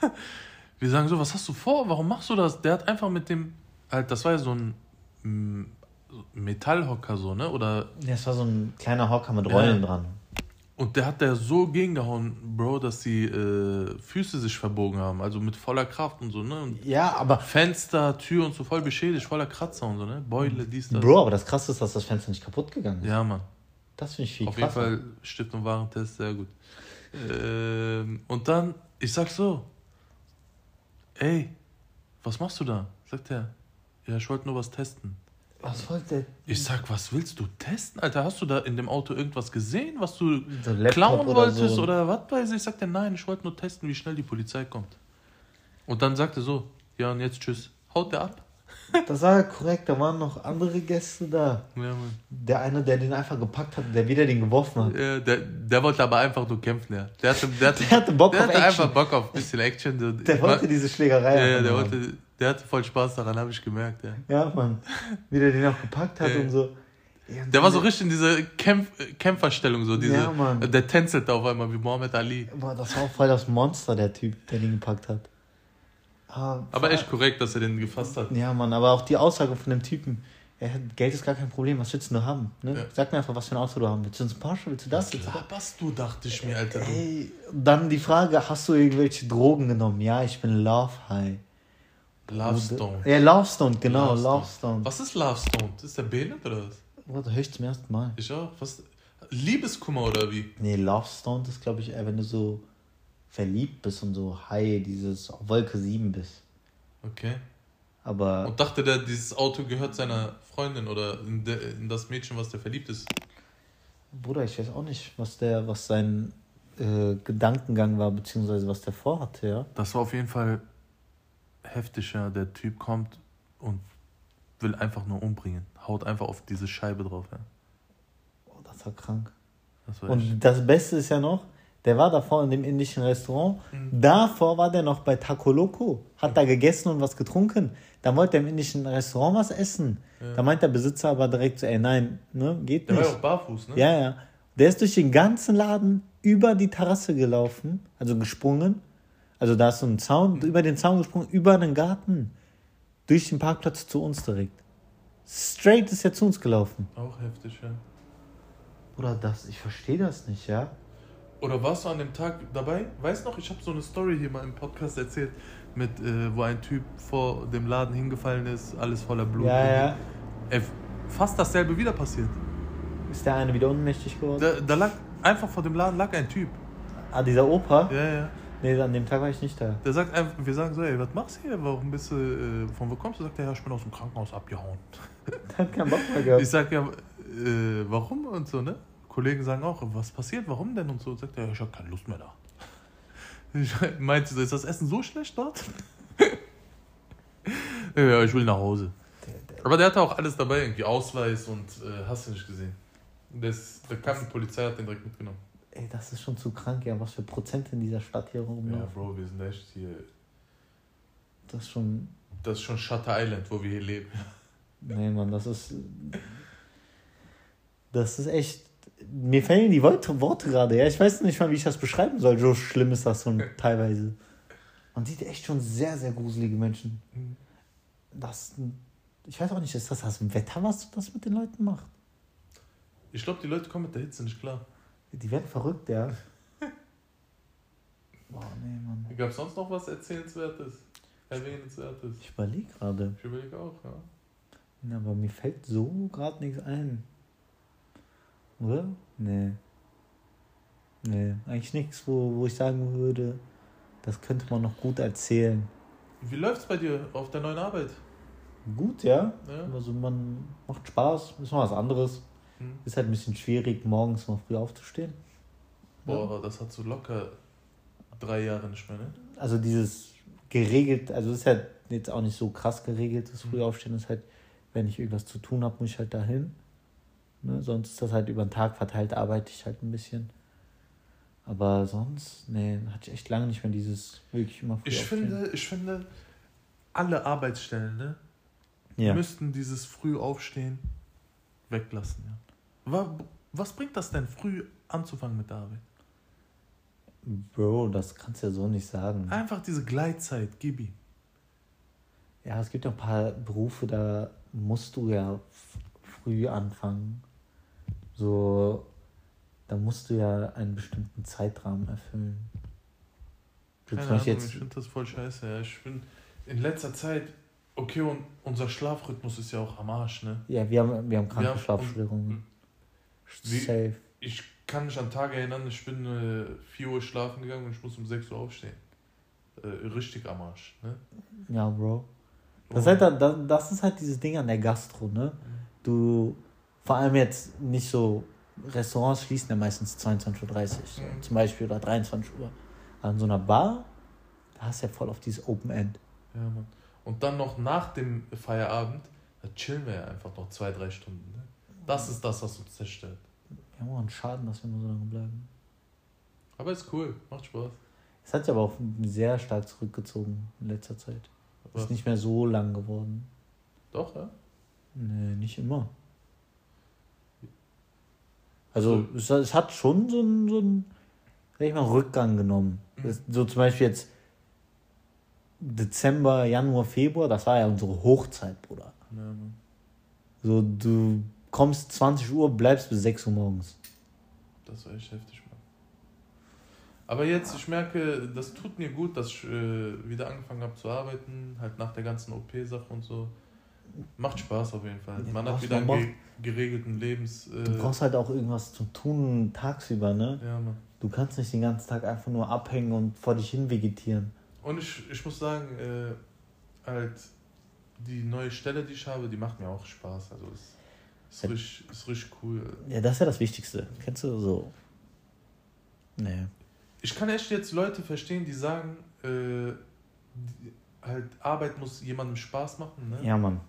(laughs) wir sagen so, was hast du vor? Warum machst du das? Der hat einfach mit dem, halt, das war ja so ein mm, Metallhocker so, ne? Oder
Das war so ein kleiner Hocker mit Rollen
Ja.
dran.
Und der hat da so gegengehauen, Bro, dass die äh, Füße sich verbogen haben. Also mit voller Kraft und so, ne? Und
Ja, aber.
Fenster, Tür und so voll beschädigt, voller Kratzer und so, ne? Beule, dies, das.
Bro, aber das krasse ist, dass das Fenster nicht kaputt gegangen ist.
Ja, Mann.
Das finde ich viel
Auf
krasser.
jeden Fall Stift- und Warentest, sehr gut. Ähm, und dann, ich sag so, ey, was machst du da? Sagt er, ja, ich wollte nur was testen.
Was wollte der?
Ich sag, was willst du testen? Alter, hast du da in dem Auto irgendwas gesehen, was du
So
klauen
oder
wolltest
so.
oder was weiß ich? Sagt er, nein, ich wollte nur testen, wie schnell die Polizei kommt. Und dann sagt er so, ja, und jetzt tschüss. Haut der ab?
Das war korrekt, da waren noch andere Gäste da.
Ja.
Der eine, der den einfach gepackt hat, der wieder den geworfen hat.
Ja, der, der wollte aber einfach nur kämpfen, ja. Der hatte, der hatte, (laughs)
Der hatte Bock
der
auf
hatte
Action.
einfach Bock auf ein bisschen Action.
Der wollte diese Schlägerei
Ja, ja, der, wollte, der hatte voll Spaß daran, habe ich gemerkt, ja.
Ja, Mann. (laughs) Wie der den auch gepackt hat
Ja.
und so. Ja,
Der war so richtig in dieser Kämpf Kämpferstellung, so diese,
Ja, Mann.
der tänzelte auf einmal wie Mohammed Ali.
Boah, das war auch voll das Monster, der Typ, der den gepackt hat. Ah,
Aber echt korrekt, dass er den gefasst hat.
Ja, Mann, aber auch die Aussage von dem Typen. Er hat, Geld ist gar kein Problem, was willst du nur haben? Ne?
Ja.
Sag mir einfach, was für ein Auto du haben willst. Willst du ein Porsche, willst du das?
Was laberst du, dachte ich mir, Alter.
Ey, dann die Frage, hast du irgendwelche Drogen genommen? Ja, ich bin Love High.
Love Stone.
Ja, Love Stone, genau,
Love
Love
Stone.
Stone.
Was ist Love Stone? Ist der behindert oder was?
Warte, höre ich zum ersten Mal.
Ich auch. Was? Liebeskummer oder wie?
Nee, Love Stone ist, glaube ich, eher, wenn du so verliebt bist und so high, dieses Wolke 7 bist.
Okay.
Aber
Und dachte der, dieses Auto gehört seiner Freundin oder in, de, in das Mädchen, was der verliebt ist.
Bruder, ich weiß auch nicht, was der, was sein äh, Gedankengang war, beziehungsweise was der vorhatte, ja.
Das war auf jeden Fall heftig, ja. Der Typ kommt und will einfach nur umbringen. Haut einfach auf diese Scheibe drauf, ja.
Oh, das war krank.
Das war echt.
Und das Beste ist ja noch, der war davor in dem indischen Restaurant.
Mhm.
Davor war der noch bei Taco Loco, hat da gegessen und was getrunken. Dann wollte er im indischen Restaurant was essen.
Ja.
Da meint der Besitzer aber direkt so, ey, nein, ne, geht
Der war
nicht.
ja auch barfuß, ne?
Ja, ja. Der ist durch den ganzen Laden über die Terrasse gelaufen, also gesprungen. Also da ist so ein Zaun, über den Zaun gesprungen, über den Garten. Durch den Parkplatz zu uns direkt. Straight ist er zu uns gelaufen.
Auch heftig, ja.
Oder das, ich verstehe das nicht, ja.
Oder warst du an dem Tag dabei? Weißt noch, ich habe so eine Story hier mal im Podcast erzählt, mit, äh, wo ein Typ vor dem Laden hingefallen ist, alles voller Blut.
Ja, ja.
Ey, fast dasselbe wieder passiert.
Ist der eine wieder ohnmächtig geworden?
Da, da lag, einfach vor dem Laden lag ein Typ.
Ah, dieser Opa?
Ja, ja.
Nee, an dem Tag war ich nicht da.
Der sagt einfach, wir sagen so, ey, was machst du hier? Warum bist du, äh, von wo kommst du? Sagt er, ja, ich bin aus dem Krankenhaus abgehauen.
Der (laughs) hat keinen Bock mehr gehabt.
Ich sag ja, äh, warum und so, ne? Kollegen sagen auch, was passiert, warum denn und so. Sagt er, ja, ich habe keine Lust mehr da. Ich (laughs) meinte so, ist das Essen so schlecht dort? (laughs) ja, ich will nach Hause.
Der, der,
Aber der hatte auch alles dabei, irgendwie Ausweis und äh, hast du nicht gesehen. Das, da kam die Polizei, hat den direkt mitgenommen.
Ey, das ist schon zu krank, ja. Was für Prozent in dieser Stadt hier
Ja,
rumlaufen.
Bro, wir sind echt hier.
Das ist schon.
Das ist schon Shutter Island, wo wir hier leben. (laughs)
Nee, Mann, das ist. Das ist echt. Mir fehlen die Worte, Worte gerade, ja. Ich weiß nicht mal, wie ich das beschreiben soll. So schlimm ist das schon (laughs) teilweise. Man sieht echt schon sehr, sehr gruselige Menschen.
Mhm.
Das. Ich weiß auch nicht, ist das das Wetter, was das mit den Leuten macht?
Ich glaube, die Leute kommen mit der Hitze nicht klar.
Die werden verrückt, ja. (laughs) Boah, nee, Mann.
Gab es sonst noch was Erzählenswertes? Erwähnenswertes?
Ich überlege gerade.
Ich überlege auch, ja.
Ja, aber mir fällt so gerade nichts ein. Oder? Nee. Nee, eigentlich nichts, wo, wo ich sagen würde, das könnte man noch gut erzählen.
Wie läuft's bei dir auf der neuen Arbeit?
Gut, ja.
Ja?
Also man macht Spaß, ist mal was anderes.
Hm.
Ist halt ein bisschen schwierig, morgens mal früh aufzustehen.
Boah, das hat so locker drei Jahre nicht mehr, ne?
Also dieses geregelt, also ist halt jetzt auch nicht so krass geregelt, das
Mhm.
Frühaufstehen ist halt, wenn ich irgendwas zu tun habe, muss ich halt dahin. Ne? Sonst ist das halt über den Tag verteilt, arbeite ich halt ein bisschen. Aber sonst, nee, hatte ich echt lange nicht mehr dieses wirklich immer früh
Ich
aufstehen.
finde, ich finde, alle Arbeitsstellen, ne,
ja.
müssten dieses Frühaufstehen weglassen, ja. Wa- Was bringt das denn, früh anzufangen mit der Arbeit?
Bro, das kannst du ja so nicht sagen.
Einfach diese Gleitzeit, gib ihm.
Ja, es gibt ja ein paar Berufe, da musst du ja früh anfangen. So, da musst du ja einen bestimmten Zeitrahmen erfüllen.
Keine Ahnung, ich finde das voll scheiße, ja. Ich bin in letzter Zeit, okay, und unser Schlafrhythmus ist ja auch am Arsch, ne?
ja, wir haben, wir haben kranke
Ja, und-
Schlafstörungen.
Wie-
Safe.
Ich kann mich an Tage erinnern, ich bin äh, 4 Uhr schlafen gegangen und ich muss um 6 Uhr aufstehen. Äh, richtig am Arsch. Ne?
Ja, Bro. Das ist,
Oh.
halt, da- da- das ist halt dieses Ding an der Gastro, ne? Du, vor allem jetzt nicht so, Restaurants schließen ja meistens 22.30 Uhr so,
Mhm.
zum Beispiel oder 23 Uhr. An so einer Bar, da hast du ja voll auf dieses Open End.
Ja, Mann. Und dann noch nach dem Feierabend, da chillen wir ja einfach noch zwei, drei Stunden. Ne? Das ist das, was uns zerstört.
Ja, man, Schaden, dass wir nur so lange bleiben.
Aber ist cool, macht Spaß.
Es hat sich aber auch sehr stark zurückgezogen in letzter Zeit.
Was?
Ist nicht mehr so lang geworden.
Doch, ja?
Nee, nicht immer. Also es, es hat schon so einen, so einen sag ich mal, Rückgang genommen.
Mhm.
So zum Beispiel jetzt Dezember, Januar, Februar, das war ja unsere Hochzeit, Bruder.
Ja.
So, du kommst 20 Uhr, bleibst bis 6 Uhr morgens.
Das war echt heftig, Mann. Aber jetzt, ich merke, das tut mir gut, dass ich äh, wieder angefangen habe zu arbeiten, halt nach der ganzen OP-Sache und so. Macht Spaß auf jeden Fall.
Ja,
Man hat wieder einen ge geregelten Lebens... Äh,
Du brauchst halt auch irgendwas zu tun tagsüber, ne?
ja, Mann.
Du kannst nicht den ganzen Tag einfach nur abhängen und vor dich hin vegetieren.
Und ich, ich muss sagen, äh, halt, die neue Stelle, die ich habe, die macht mir auch Spaß. Also es ist, richtig, ist richtig cool.
Ja, das ist ja das Wichtigste. Kennst du so? Nee.
Ich kann echt jetzt Leute verstehen, die sagen, äh, die, halt Arbeit muss jemandem Spaß machen. Ne?
Ja, Mann.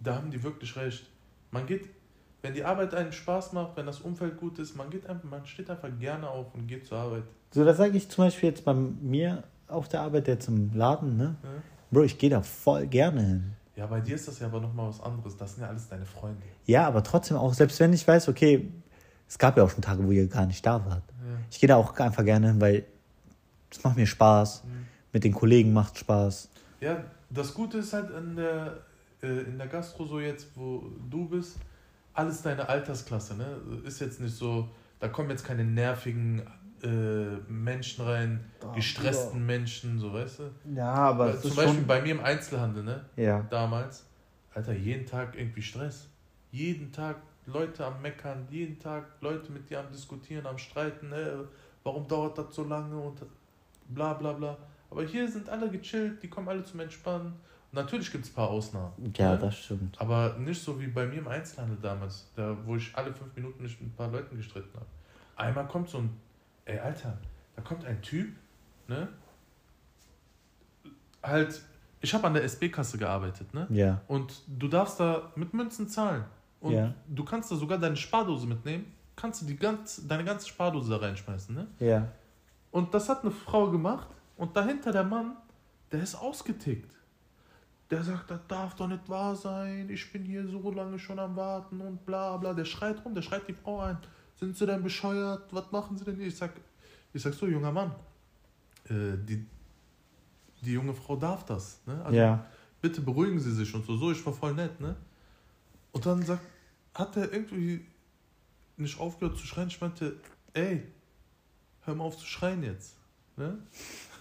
Da haben die wirklich recht. Man geht, wenn die Arbeit einem Spaß macht, wenn das Umfeld gut ist, man geht einfach, man steht einfach gerne auf und geht zur Arbeit.
So, das sage ich zum Beispiel jetzt bei mir auf der Arbeit, jetzt im Laden, ne?
Ja?
Bro, ich gehe da voll gerne hin.
Ja, bei dir ist das ja aber nochmal was anderes. Das sind ja alles deine Freunde.
Ja, aber trotzdem auch, selbst wenn ich weiß, okay, es gab ja auch schon Tage, wo ihr gar nicht da wart.
Ja.
Ich gehe da auch einfach gerne hin, weil es macht mir Spaß.
Mhm.
Mit den Kollegen macht Spaß.
Ja, das Gute ist halt in der, äh, in der Gastro so jetzt, wo du bist, alles deine Altersklasse, ne? Ist jetzt nicht so, da kommen jetzt keine nervigen äh, Menschen rein,
Ah,
gestressten Menschen, so weißt du?
Ja, aber
Weil Zum Beispiel bei mir im Einzelhandel, ne?
Ja.
Damals, Alter, jeden Tag irgendwie Stress. Jeden Tag Leute am Meckern, jeden Tag Leute mit dir am Diskutieren, am Streiten, ne? Warum dauert das so lange und bla bla bla. Aber hier sind alle gechillt, die kommen alle zum Entspannen. Und natürlich gibt es ein paar Ausnahmen.
Ja,
ne?
das stimmt.
Aber nicht so wie bei mir im Einzelhandel damals, da, wo ich alle fünf Minuten mich mit ein paar Leuten gestritten habe. Einmal kommt so ein, ey Alter, da kommt ein Typ, ne? Halt, ich habe an der SB-Kasse gearbeitet, ne?
Ja.
Und du darfst da mit Münzen zahlen. Und
Ja.
du kannst da sogar deine Spardose mitnehmen, kannst du die ganz, deine ganze Spardose da reinschmeißen, ne?
Ja.
Und das hat eine Frau gemacht und dahinter der Mann, der ist ausgetickt. Der sagt, das darf doch nicht wahr sein, ich bin hier so lange schon am Warten und bla bla. Der schreit rum, der schreit die Frau ein. Sind sie denn bescheuert? Was machen sie denn hier? Ich sag, ich sag so, junger Mann, äh, die, die junge Frau darf das. Ne? Also
Ja.
bitte beruhigen Sie sich und so. So, ich war voll nett, ne? Und dann sagt, hat er irgendwie nicht aufgehört zu schreien. Ich meinte, ey, hör mal auf zu schreien jetzt. Ne?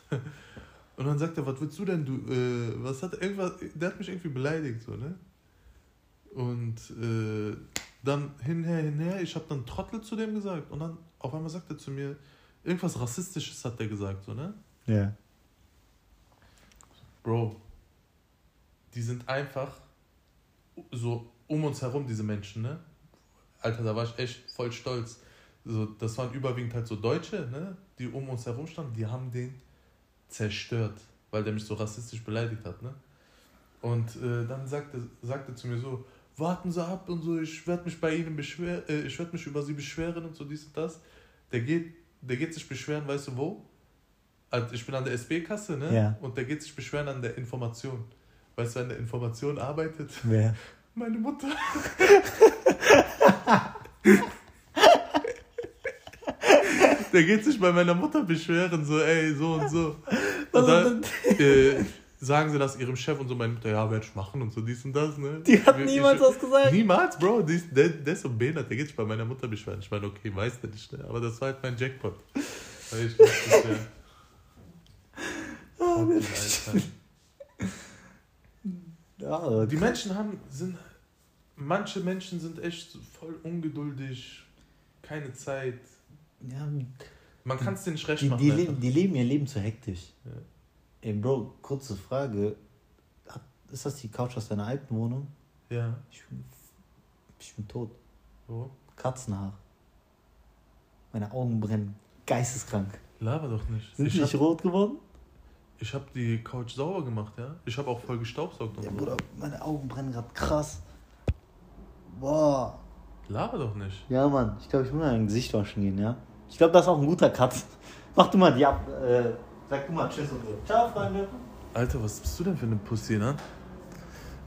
(laughs) Und dann sagt er, was willst du denn, du, äh, was hat er, irgendwas, der hat mich irgendwie beleidigt, so, ne? Und äh, dann hinher, hinher, ich habe dann Trottel zu dem gesagt und dann auf einmal sagt er zu mir, irgendwas Rassistisches hat er gesagt, so, ne?
Ja.
Bro, die sind einfach so um uns herum, diese Menschen, ne? Alter, da war ich echt voll stolz. So, das waren überwiegend halt so Deutsche, ne? Die um uns herum standen, die haben den zerstört, weil der mich so rassistisch beleidigt hat, ne? Und äh, dann sagte, sagte zu mir so, warten Sie ab und so, ich werde mich bei Ihnen beschweren, äh, ich werde mich über Sie beschweren und so dies und das. Der geht, der geht sich beschweren, weißt du wo? Also ich bin an der SB-Kasse, ne?
Ja.
Und der geht sich beschweren an der Information. Weißt du, an der Information arbeitet?
Wer? (laughs)
Meine Mutter. (laughs) der geht sich bei meiner Mutter beschweren, so, ey, so und so. Und dann äh, sagen sie das ihrem Chef und so, meine Mutter, ja, werde ich machen und so, dies und das, ne?
Die hat
Ich-
niemals
ich,
was gesagt.
Niemals, Bro. Die der, der ist so behindert, der geht sich bei meiner Mutter beschweren. Ich meine, okay, weiß der nicht, ne? aber das war halt mein Jackpot. Weil ich beschweren.
Ah,
Fucking Alter. (laughs)
Ja,
Die Menschen haben, sind, manche Menschen sind echt voll ungeduldig. keine Zeit.
Ja,
Man kann es dir nicht recht
die,
machen.
die, die leben ihr Leben zu hektisch.
Ja.
Ey, Bro, kurze Frage. Hat- Ist das die Couch aus deiner alten Wohnung?
Ja.
Ich bin, ich bin tot.
Wo?
Katzenhaar. Meine Augen brennen. Geisteskrank.
Laber doch nicht.
Sind
ich
nicht
hab,
rot geworden?
ich hab die Couch sauber gemacht, ja. Ich habe auch voll gestaubsaugt und
Ja,
so.
Bruder, meine Augen brennen gerade krass. Boah.
Laber doch nicht.
Ja, Mann, ich glaube, ich muss mal ein Gesicht waschen gehen, ja? Ich glaube, das ist auch ein guter Cut. Mach du mal die ab. Äh, sag du mal Tschüss und so. Ciao, Freunde.
Alter, was bist du denn für eine Pussy, ne?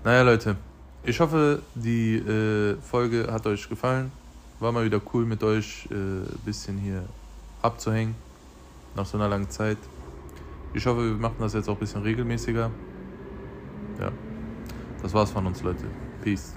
Naja, Leute. Ich hoffe, die äh, Folge hat euch gefallen. War mal wieder cool mit euch ein äh, bisschen hier abzuhängen. Nach so einer langen Zeit. Ich hoffe, wir machen das jetzt auch ein bisschen regelmäßiger. Ja. Das war's von uns, Leute. Peace.